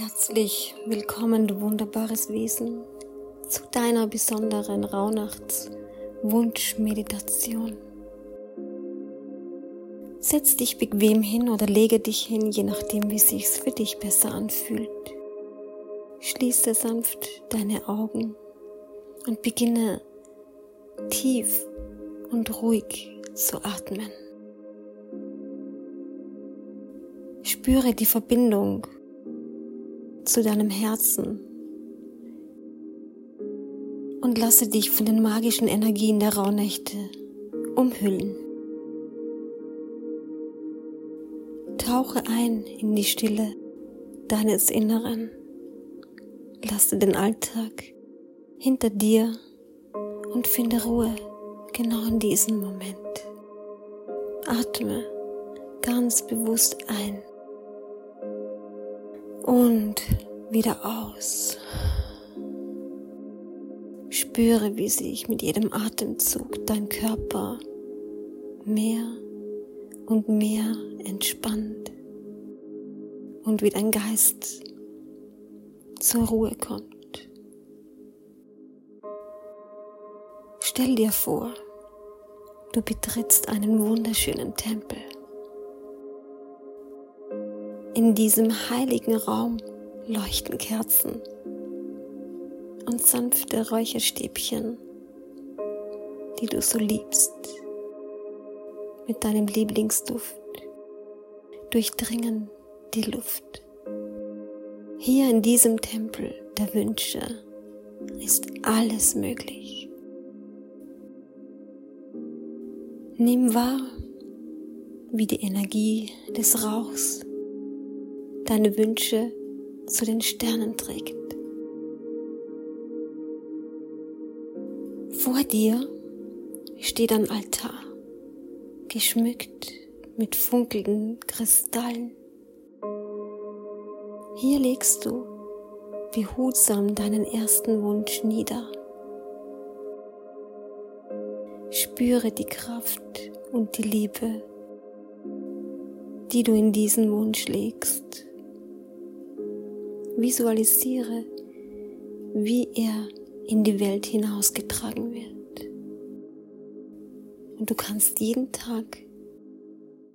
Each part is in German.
Herzlich willkommen, du wunderbares Wesen, zu deiner besonderen Rauhnachtswunschmeditation. Setz dich bequem hin oder lege dich hin, je nachdem, wie sich's für dich besser anfühlt. Schließe sanft deine Augen und beginne tief und ruhig zu atmen. Spüre die Verbindung zu deinem Herzen und lasse dich von den magischen Energien der Rauhnächte umhüllen. Tauche ein in die Stille deines Inneren. Lasse den Alltag hinter dir und finde Ruhe genau in diesem Moment. Atme ganz bewusst ein und wieder aus. Spüre, wie sich mit jedem Atemzug dein Körper mehr und mehr entspannt und wie dein Geist zur Ruhe kommt. Stell dir vor, du betrittst einen wunderschönen Tempel. In diesem heiligen Raum leuchten Kerzen und sanfte Räucherstäbchen, die du so liebst. Mit deinem Lieblingsduft durchdringen die Luft. Hier in diesem Tempel der Wünsche ist alles möglich. Nimm wahr, wie die Energie des Rauchs deine Wünsche zu den Sternen trägt. Vor dir steht ein Altar, geschmückt mit funkelnden Kristallen. Hier legst du behutsam deinen ersten Wunsch nieder. Spüre die Kraft und die Liebe, die du in diesen Wunsch legst. Visualisiere, wie er in die Welt hinausgetragen wird. Und du kannst jeden Tag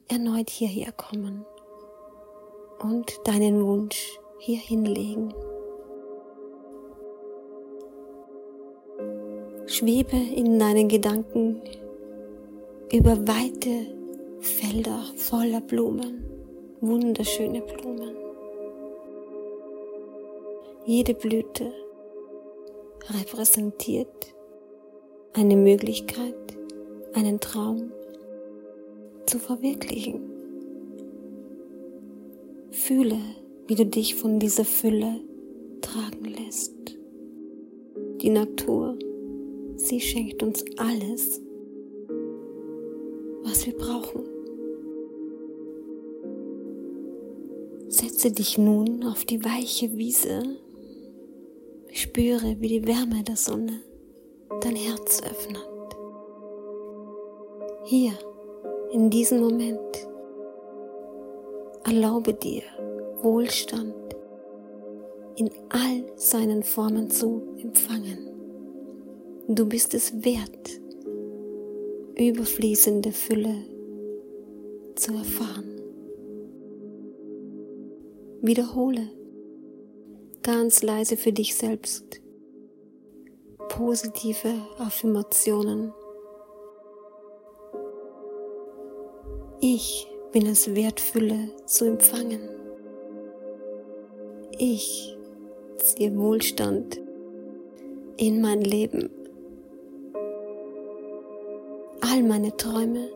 erneut hierher kommen und deinen Wunsch hier hinlegen. Schwebe in deinen Gedanken über weite Felder voller Blumen, wunderschöne Blumen. Jede Blüte repräsentiert eine Möglichkeit, einen Traum zu verwirklichen. Fühle, wie du dich von dieser Fülle tragen lässt. Die Natur, sie schenkt uns alles, was wir brauchen. Setze dich nun auf die weiche Wiese Spüre, wie die Wärme der Sonne dein Herz öffnet. Hier, in diesem Moment, erlaube dir Wohlstand in all seinen Formen zu empfangen. Du bist es wert, überfließende Fülle zu erfahren. Wiederhole ganz leise für dich selbst. Positive Affirmationen. Ich bin es wert, zu empfangen. Ich ziehe Wohlstand in mein Leben. All meine Träume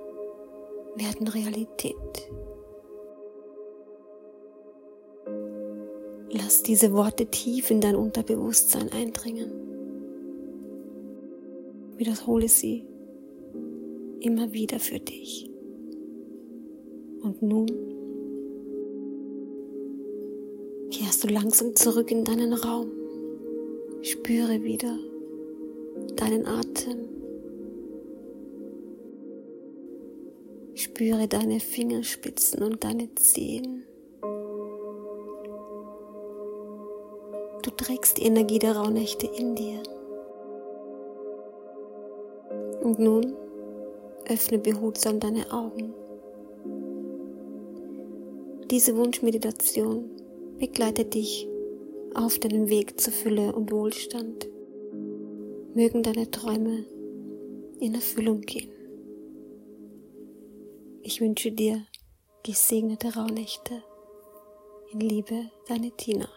werden Realität. Diese Worte tief in dein Unterbewusstsein eindringen. Wiederhole sie immer wieder für dich. Und nun kehrst du langsam zurück in deinen Raum. Spüre wieder deinen Atem. Spüre deine Fingerspitzen und deine Zehen. Trägst die Energie der Rauhnächte in dir. Und nun öffne behutsam deine Augen. Diese Wunschmeditation begleitet dich auf deinem Weg zur Fülle und Wohlstand. Mögen deine Träume in Erfüllung gehen. Ich wünsche dir gesegnete Rauhnächte. In Liebe, deine Tina.